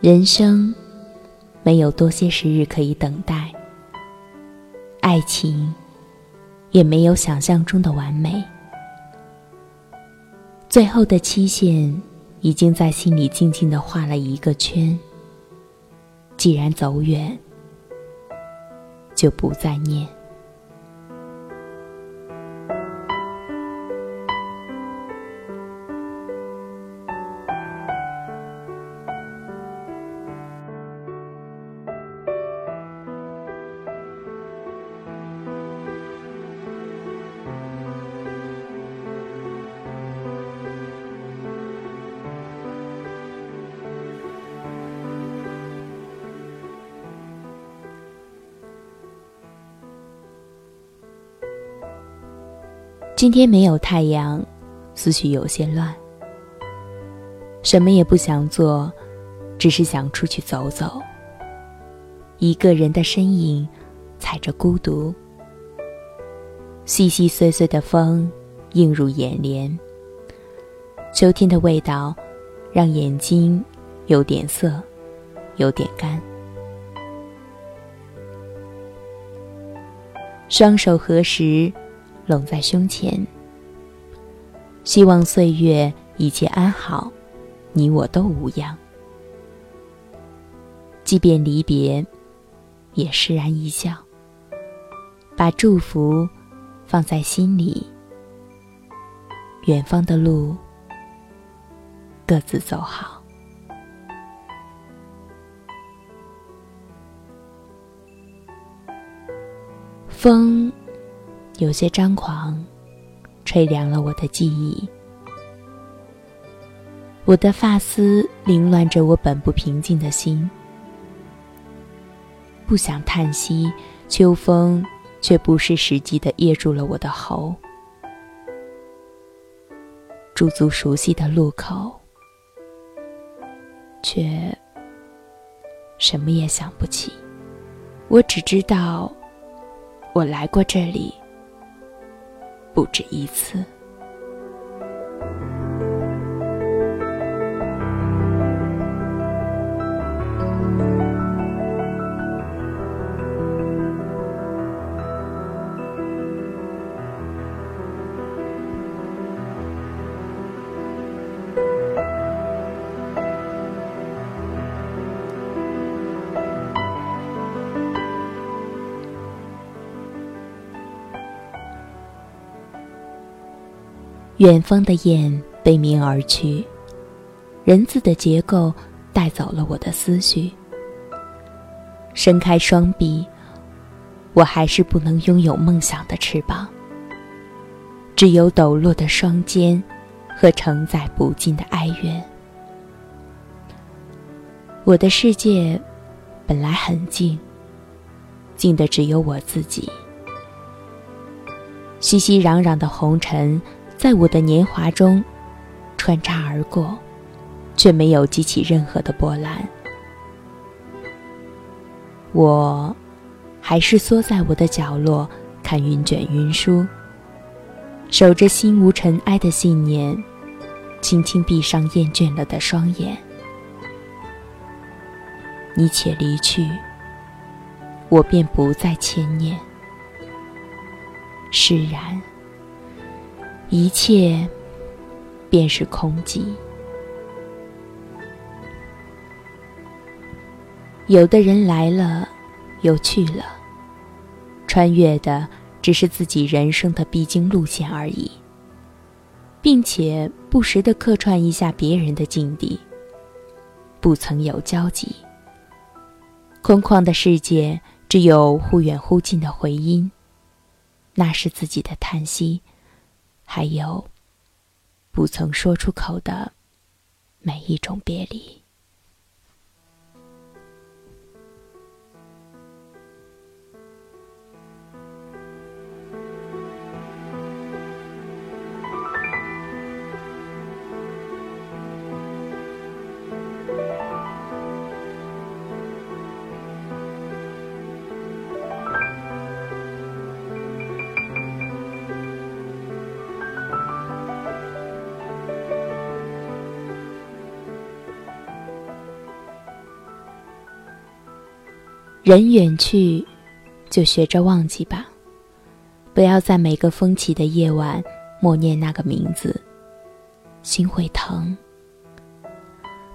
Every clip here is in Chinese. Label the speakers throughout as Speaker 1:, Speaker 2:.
Speaker 1: 人生没有多些时日可以等待，爱情也没有想象中的完美。最后的期限已经在心里静静的画了一个圈。既然走远，就不再念。今天没有太阳，思绪有些乱，什么也不想做，只是想出去走走。一个人的身影，踩着孤独，细细碎碎的风映入眼帘。秋天的味道，让眼睛有点涩，有点干。双手合十。拢在胸前，希望岁月一切安好，你我都无恙。即便离别，也释然一笑，把祝福放在心里。远方的路，各自走好。风。有些张狂，吹凉了我的记忆。我的发丝凌乱着我本不平静的心，不想叹息，秋风却不失时机的噎住了我的喉。驻足熟悉的路口，却什么也想不起。我只知道，我来过这里。不止一次。远方的雁悲鸣而去，人字的结构带走了我的思绪。伸开双臂，我还是不能拥有梦想的翅膀，只有抖落的双肩和承载不尽的哀怨。我的世界本来很静，静的只有我自己。熙熙攘攘的红尘。在我的年华中，穿插而过，却没有激起任何的波澜。我，还是缩在我的角落，看云卷云舒，守着心无尘埃的信念，轻轻闭上厌倦了的双眼。你且离去，我便不再牵念。释然。一切便是空寂。有的人来了，又去了，穿越的只是自己人生的必经路线而已，并且不时的客串一下别人的境地，不曾有交集。空旷的世界，只有忽远忽近的回音，那是自己的叹息。还有，不曾说出口的每一种别离。人远去，就学着忘记吧。不要在每个风起的夜晚默念那个名字，心会疼。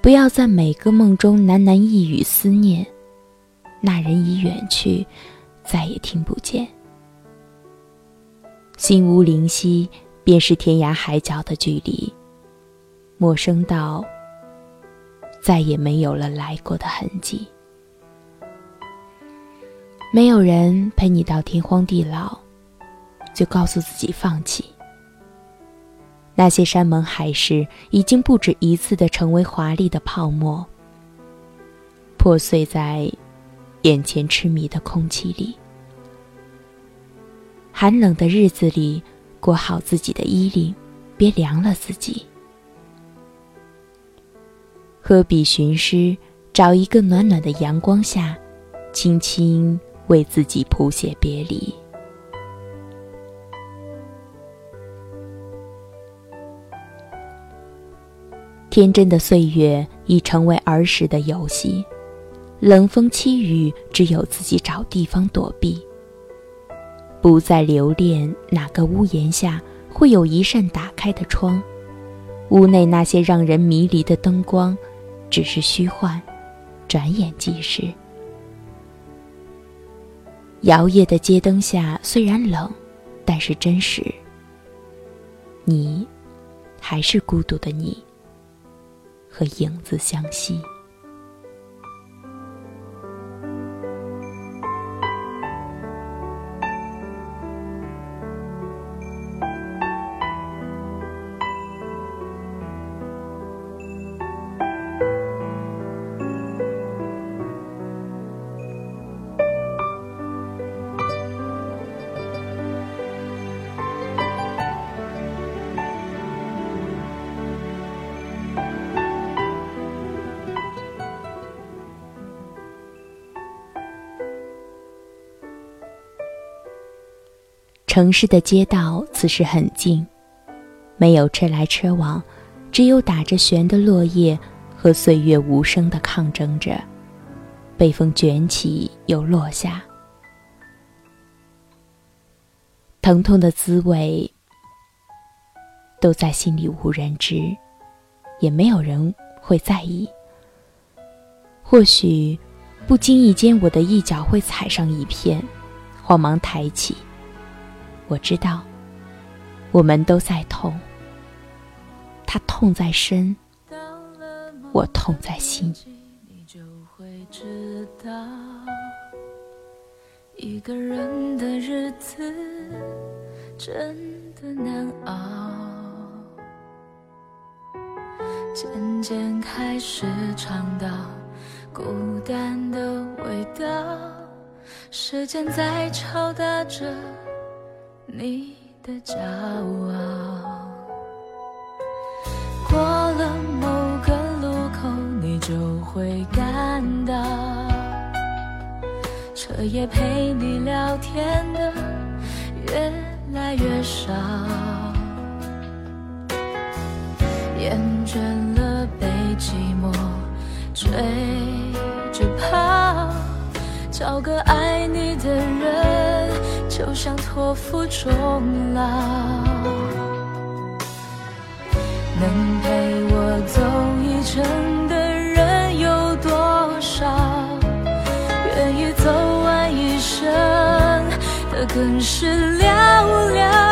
Speaker 1: 不要在每个梦中喃喃一语思念，那人已远去，再也听不见。心无灵犀，便是天涯海角的距离，陌生到再也没有了来过的痕迹。没有人陪你到天荒地老，就告诉自己放弃。那些山盟海誓，已经不止一次的成为华丽的泡沫，破碎在眼前痴迷的空气里。寒冷的日子里，裹好自己的衣领，别凉了自己。喝笔寻诗，找一个暖暖的阳光下，轻轻。为自己谱写别离。天真的岁月已成为儿时的游戏，冷风凄雨，只有自己找地方躲避。不再留恋哪个屋檐下会有一扇打开的窗，屋内那些让人迷离的灯光，只是虚幻，转眼即逝。摇曳的街灯下，虽然冷，但是真实。你，还是孤独的你，和影子相惜。城市的街道此时很静，没有车来车往，只有打着旋的落叶和岁月无声的抗争着，被风卷起又落下。疼痛的滋味都在心里无人知，也没有人会在意。或许不经意间，我的一脚会踩上一片，慌忙抬起。我知道，我们都在痛。他痛在身，我痛在心。一个人的日子真的难熬，渐渐开始尝到孤单的味道。时间在敲打着。你的骄傲，过了某个路口，你就会感到，彻夜陪你聊天的越来越少，厌倦了被寂寞追着跑，找个爱你的人。就像托付终老，能陪我走一程的人有多少？愿意走完一生的更是寥寥。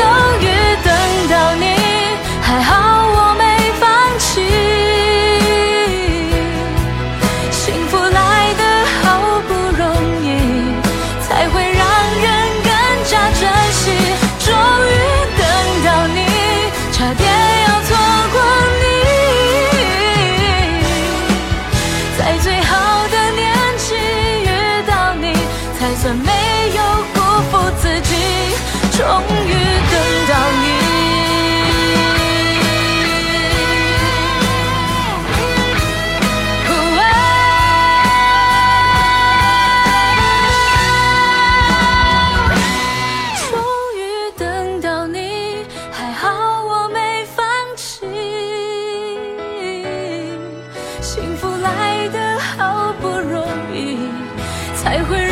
Speaker 2: 终于等到你，还好我没放弃。幸福来得好不容易，才会让人更加珍惜。终于等到你，差点要错过你，在最好的年纪遇到你，才算没有辜负自己。终的好不容易，才会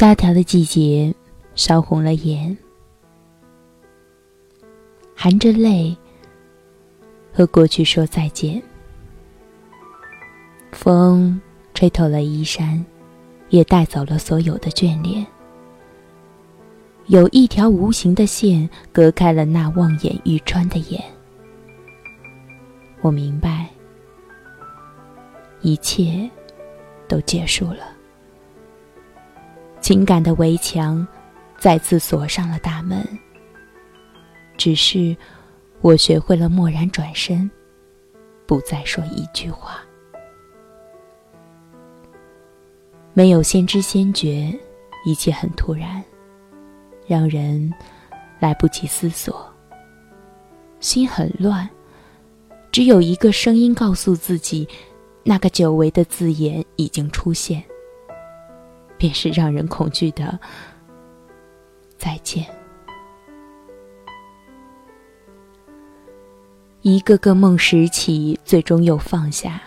Speaker 1: 萧条的季节，烧红了眼，含着泪和过去说再见。风吹透了衣衫，也带走了所有的眷恋。有一条无形的线隔开了那望眼欲穿的眼。我明白，一切都结束了。情感的围墙再次锁上了大门。只是我学会了蓦然转身，不再说一句话。没有先知先觉，一切很突然，让人来不及思索。心很乱，只有一个声音告诉自己，那个久违的字眼已经出现。便是让人恐惧的再见。一个个梦拾起，最终又放下；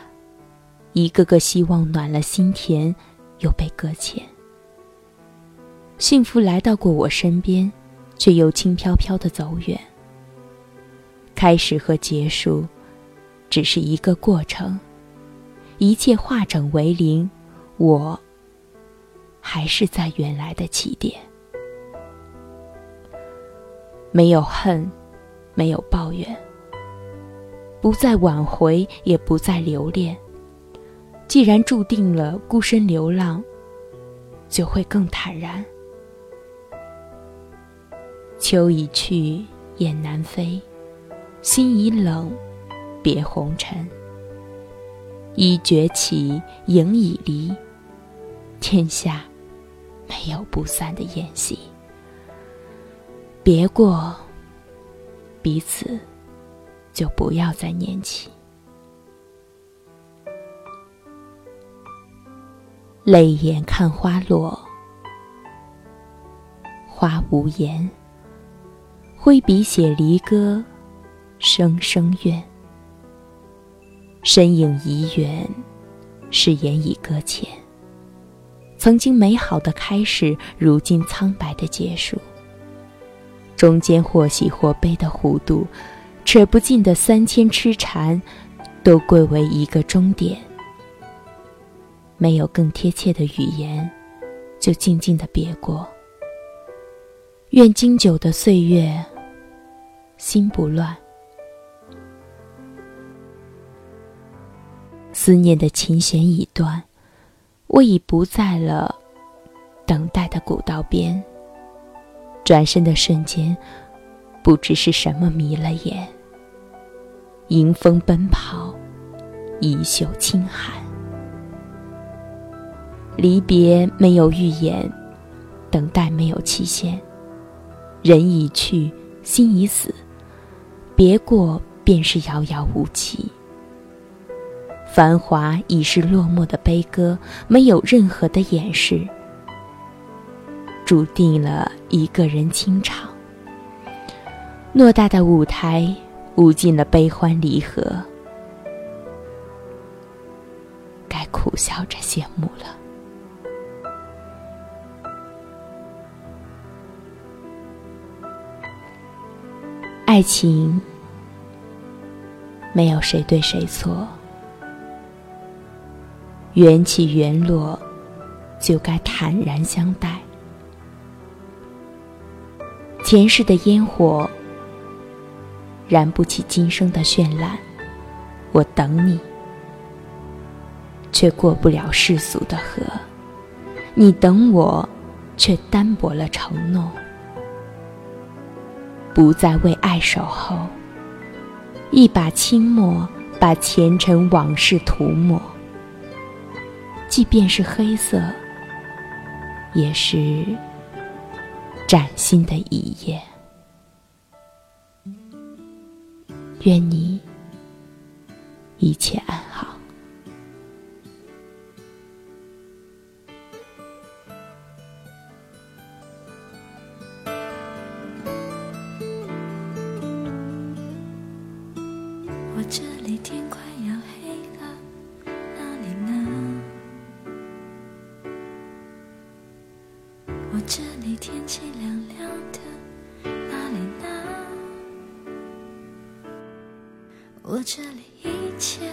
Speaker 1: 一个个希望暖了心田，又被搁浅。幸福来到过我身边，却又轻飘飘的走远。开始和结束，只是一个过程，一切化整为零，我。还是在原来的起点，没有恨，没有抱怨，不再挽回，也不再留恋。既然注定了孤身流浪，就会更坦然。秋已去，雁南飞，心已冷，别红尘。衣崛起，影已离，天下。没有不散的宴席，别过，彼此就不要再念起。泪眼看花落，花无言。挥笔写离歌，声声怨。身影已远，誓言已搁浅。曾经美好的开始，如今苍白的结束。中间或喜或悲的弧度，扯不尽的三千痴缠，都归为一个终点。没有更贴切的语言，就静静的别过。愿经久的岁月，心不乱。思念的琴弦已断。我已不在了等待的古道边。转身的瞬间，不知是什么迷了眼。迎风奔跑，衣袖轻寒。离别没有预言，等待没有期限。人已去，心已死，别过便是遥遥无期。繁华已是落寞的悲歌，没有任何的掩饰，注定了一个人清场。偌大的舞台，舞尽了悲欢离合，该苦笑着谢幕了。爱情没有谁对谁错，缘起缘落，就该坦然相待。前世的烟火燃不起今生的绚烂，我等你，却过不了世俗的河；你等我，却单薄了承诺。不再为爱守候，一把清墨把前尘往事涂抹。即便是黑色，也是崭新的一夜。愿你一切安好。
Speaker 2: 这里天气凉凉的，哪里呢？我这里一切。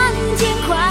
Speaker 2: 天快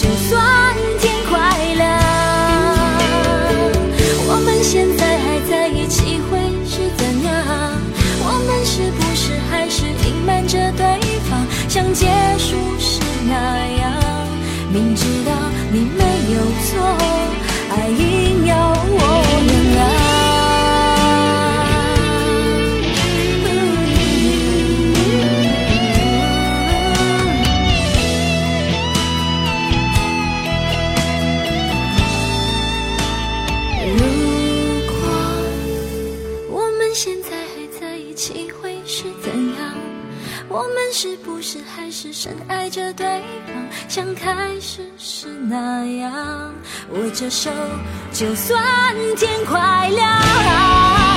Speaker 2: 就算天快亮，握着手就算天快亮